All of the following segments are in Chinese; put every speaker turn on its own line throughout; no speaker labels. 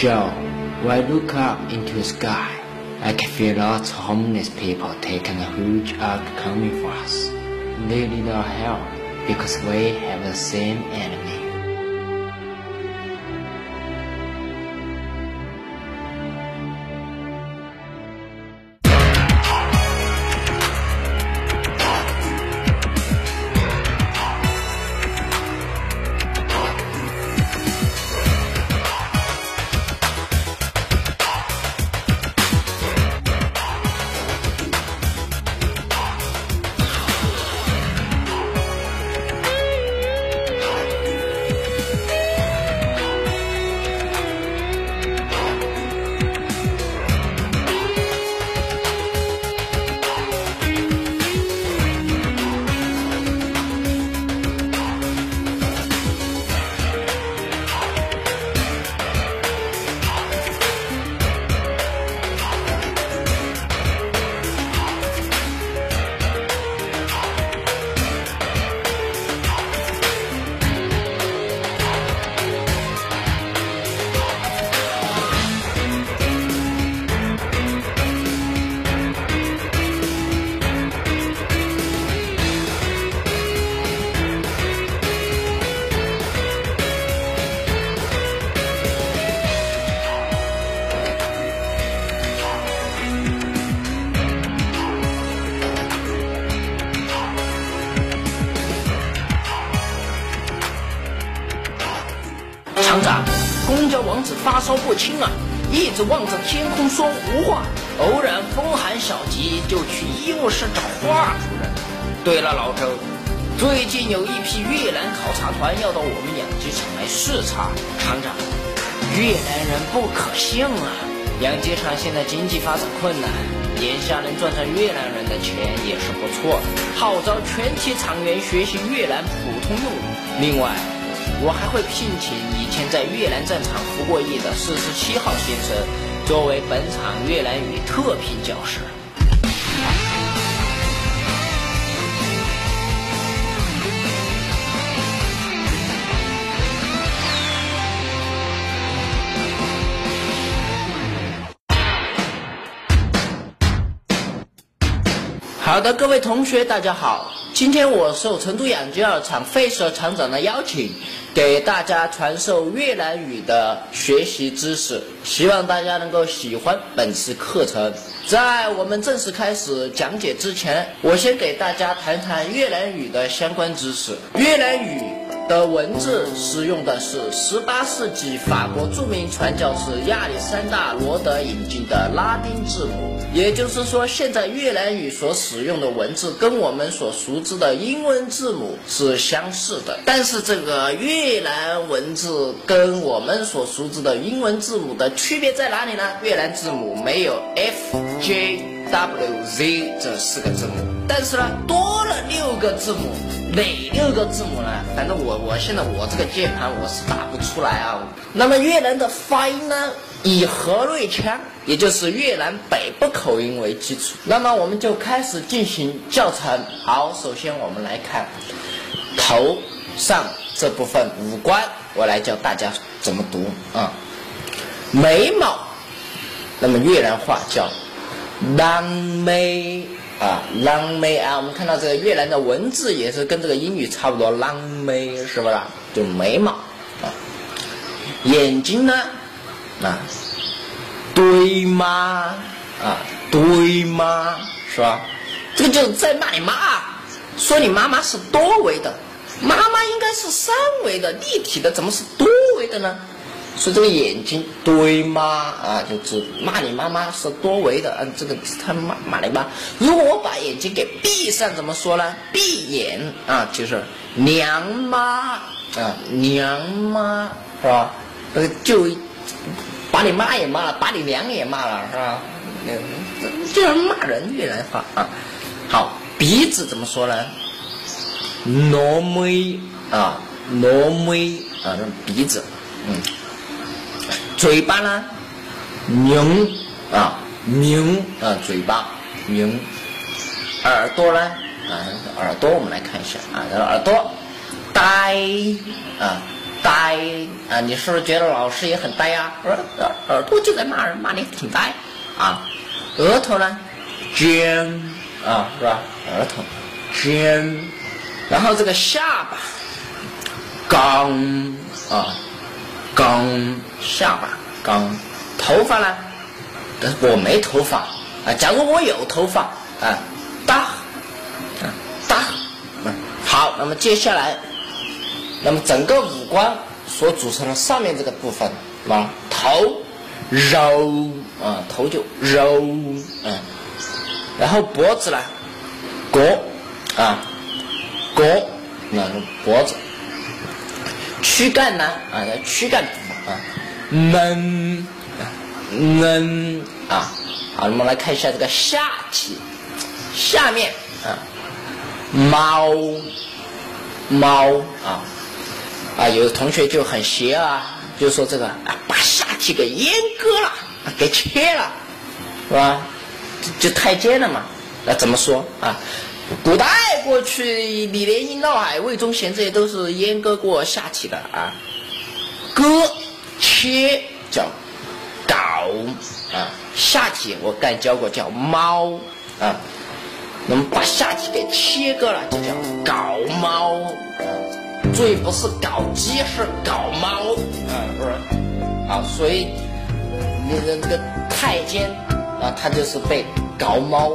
Joe, when I look up into the sky, I can feel lots of homeless people taking a huge arc coming for us. They need our help because we have the same enemy.
公交王子发烧不轻啊，一直望着天空说胡话，偶然风寒小疾，就去医务室找华主任。对了，老周，最近有一批越南考察团要到我们养鸡场来视察。厂长，越南人不可信啊，养鸡场现在经济发展困难，眼下能赚上越南人的钱也是不错。号召全体厂员学习越南普通用语。另外。我还会聘请以前在越南战场服过役的四十七号先生，作为本场越南语特聘教师。好的，各位同学，大家好。今天我受成都养鸡场费舍厂长的邀请，给大家传授越南语的学习知识，希望大家能够喜欢本次课程。在我们正式开始讲解之前，我先给大家谈谈越南语的相关知识。越南语的文字使用的是18世纪法国著名传教士亚历山大罗德引进的拉丁字母。也就是说，现在越南语所使用的文字跟我们所熟知的英文字母是相似的，但是这个越南文字跟我们所熟知的英文字母的区别在哪里呢？越南字母没有 F、J、W、Z 这四个字母，但是呢，多了六个字母。哪六个字母呢？反正我我现在我这个键盘我是打不出来啊。那么越南的发音呢？以河内腔，也就是越南北部口音为基础。那么我们就开始进行教程。好，首先我们来看头上这部分五官，我来教大家怎么读啊。眉毛，那么越南话叫 lang mei 啊狼眉啊。我们看到这个越南的文字也是跟这个英语差不多狼眉是不是？就眉毛啊。眼睛呢？啊，对吗？啊，对吗？是吧？这个就是在骂你妈，说你妈妈是多维的，妈妈应该是三维的、立体的，怎么是多维的呢？说这个眼睛对吗？啊，就是骂你妈妈是多维的，嗯，这个他骂骂你妈。如果我把眼睛给闭上，怎么说呢？闭眼啊，就是娘妈啊，娘妈是吧？那个就。把你妈也骂了，把你娘也骂了，是吧？这样骂人越来越话啊。好，鼻子怎么说呢？挪眉啊，挪眉啊，鼻子。嗯。嘴巴呢？明啊，明啊，嘴巴明。耳朵呢？啊，耳朵我们来看一下啊，耳朵呆啊，呆啊！你是不是觉得老师也很呆呀？耳耳朵就在骂人，骂你挺呆啊。额头呢，尖啊，是吧？额头尖，然后这个下巴刚啊，刚下巴刚，头发呢？但是我没头发啊。假如我有头发啊，大啊大，好，那么接下来。那么整个五官所组成的上面这个部分，啊，头柔啊，头就柔，嗯，然后脖子呢过啊，g 那脖子，躯干呢啊，躯干啊，嫩嫩啊，好，我们来看一下这个下体，下面啊，猫猫啊。啊，有的同学就很邪啊，就说这个啊，把下体给阉割了，给切了，是吧？就太监了嘛。那怎么说啊？古代过去，李莲英、闹海、魏忠贤这些都是阉割过下体的啊。割、切叫搞啊，下体我刚教过叫猫啊。那么把下体给切割了，就叫搞猫。注意，不是搞鸡，是搞猫，啊，不是，啊，所以那个那个太监啊，他就是被搞猫，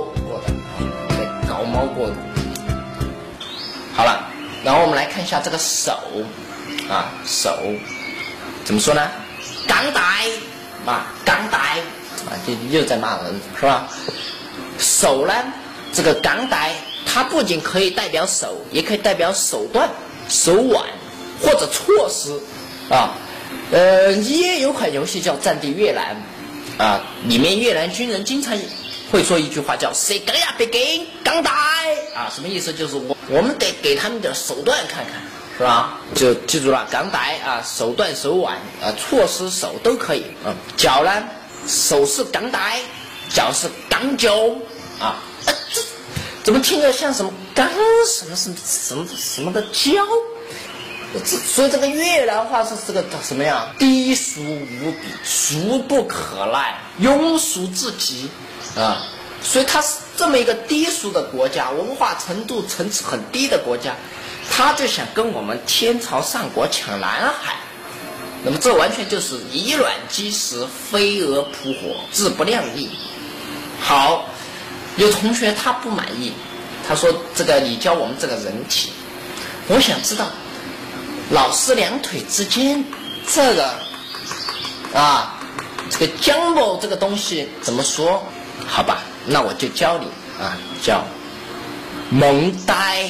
猫过的。好了，然后我们来看一下这个手，啊，手怎么说呢？刚呆，啊，刚呆，啊，就又在骂人，是吧？手呢，这个刚呆，它不仅可以代表手，也可以代表手段。手腕或者措施啊，呃，也有款游戏叫《战地越南》啊，里面越南军人经常会说一句话叫“谁跟呀别给，刚带”啊，什么意思？就是我我们得给他们点手段看看，是吧？就记住了，刚带啊，手段、手腕啊，措施手都可以。嗯，脚呢，手是刚带，脚是刚脚啊，这怎么听着像什么？刚什么什么什么什么的教，这所以这个越南话是这个什么呀？低俗无比，俗不可耐，庸俗至极啊！所以它是这么一个低俗的国家，文化程度层次很低的国家，他就想跟我们天朝上国抢南海，那么这完全就是以卵击石，飞蛾扑火，自不量力。好，有同学他不满意。他说：“这个你教我们这个人体，我想知道老师两腿之间这个啊，这个姜某这个东西怎么说？好吧，那我就教你啊，叫萌呆。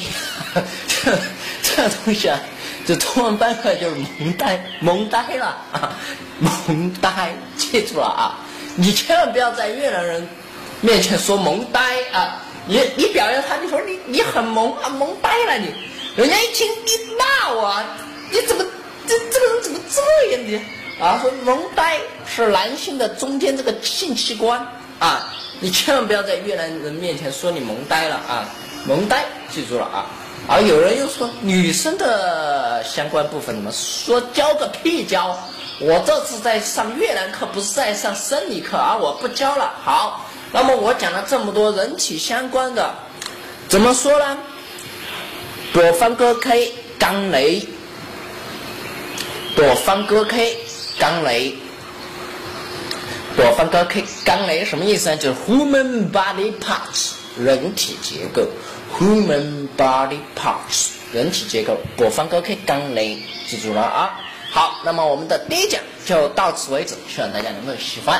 这这东西啊，这中文翻译就是萌呆，萌呆了啊，萌呆，记住了啊！你千万不要在越南人面前说萌呆啊。”你你表扬他，你说你你很萌啊，萌呆了你，人家一听你骂我，你怎么这这个人怎么这样的啊？说萌呆是男性的中间这个性器官啊，你千万不要在越南人面前说你萌呆了啊，萌呆记住了啊。而有人又说女生的相关部分怎么说教个屁教？我这次在上越南课，不是在上生理课啊，我不教了。好。那么我讲了这么多人体相关的，怎么说呢？多方哥 K 刚雷，多方哥 K 刚雷，多方高 K 刚雷什么意思呢？就是 human body parts 人体结构，human body parts 人体结构，多方高 K 刚雷，记住了啊。好，那么我们的第一讲就到此为止，希望大家能够喜欢。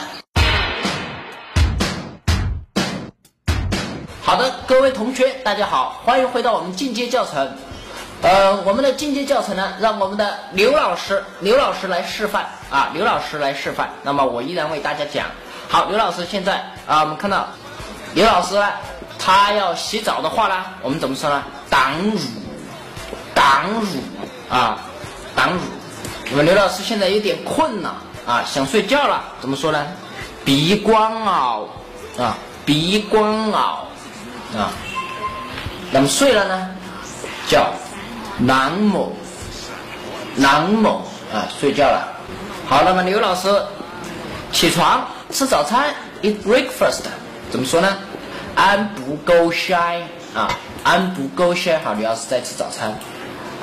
好的，各位同学，大家好，欢迎回到我们进阶教程。呃，我们的进阶教程呢，让我们的刘老师，刘老师来示范啊，刘老师来示范。那么我依然为大家讲。好，刘老师现在啊，我们看到刘老师呢，他要洗澡的话呢，我们怎么说呢？挡乳，挡乳啊，挡乳。那么刘老师现在有点困了啊，想睡觉了，怎么说呢？鼻光熬啊，鼻光熬。啊，那么睡了呢，叫南某，南某。啊，睡觉了。好，那么刘老师起床吃早餐，eat breakfast，怎么说呢？I'm 不够 shy 啊，I'm 不够 shy。好，刘老师在吃早餐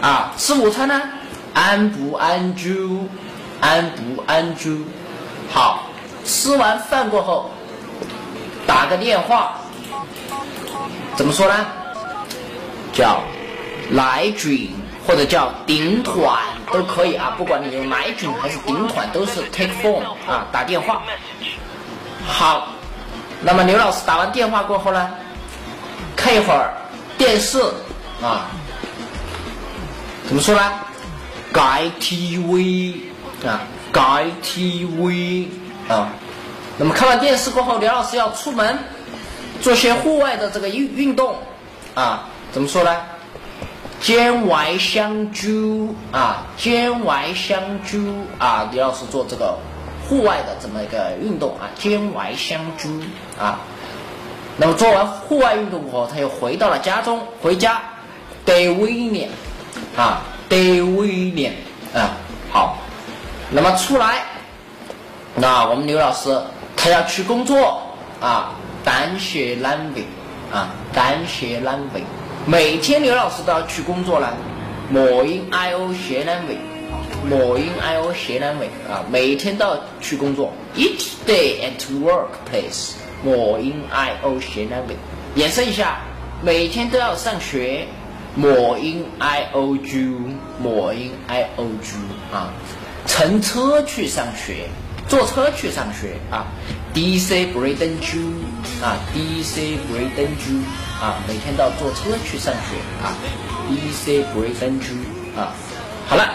啊，吃午餐呢？I'm 不安住，I'm 不安住。好，吃完饭过后打个电话，怎么说呢？叫来军或者叫顶团都可以啊，不管你用来军还是顶团，都是 take phone 啊，打电话。好，那么刘老师打完电话过后呢，看一会儿电视啊，怎么说呢？改 TV 啊，改 TV 啊。那么看完电视过后，刘老师要出门做些户外的这个运运动啊，怎么说呢？兼外相居啊，兼外相居啊，李老师做这个户外的这么一个运动啊，兼外相居啊。那么做完户外运动过后，他又回到了家中，回家得威廉啊，得威廉啊。好，那么出来，那我们刘老师他要去工作啊，单血难为啊，单血难为。每天刘老师都要去工作了，莫因 I O 谢难为，莫因 I O 谢难为啊！每天都要去工作，each day at workplace，莫因 I O 谢难为。延伸一下，每天都要上学，莫因 I O G，莫因 I O G 啊！乘车去上学，坐车去上学啊！D C Braden Ju 啊，D C Braden Ju。啊，每天都要坐车去上学啊，E C Braden Ju 啊，好了，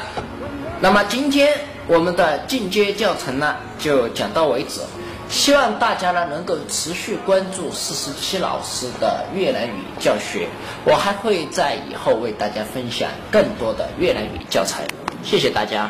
那么今天我们的进阶教程呢就讲到为止，希望大家呢能够持续关注四十七老师的越南语教学，我还会在以后为大家分享更多的越南语教材，谢谢大家。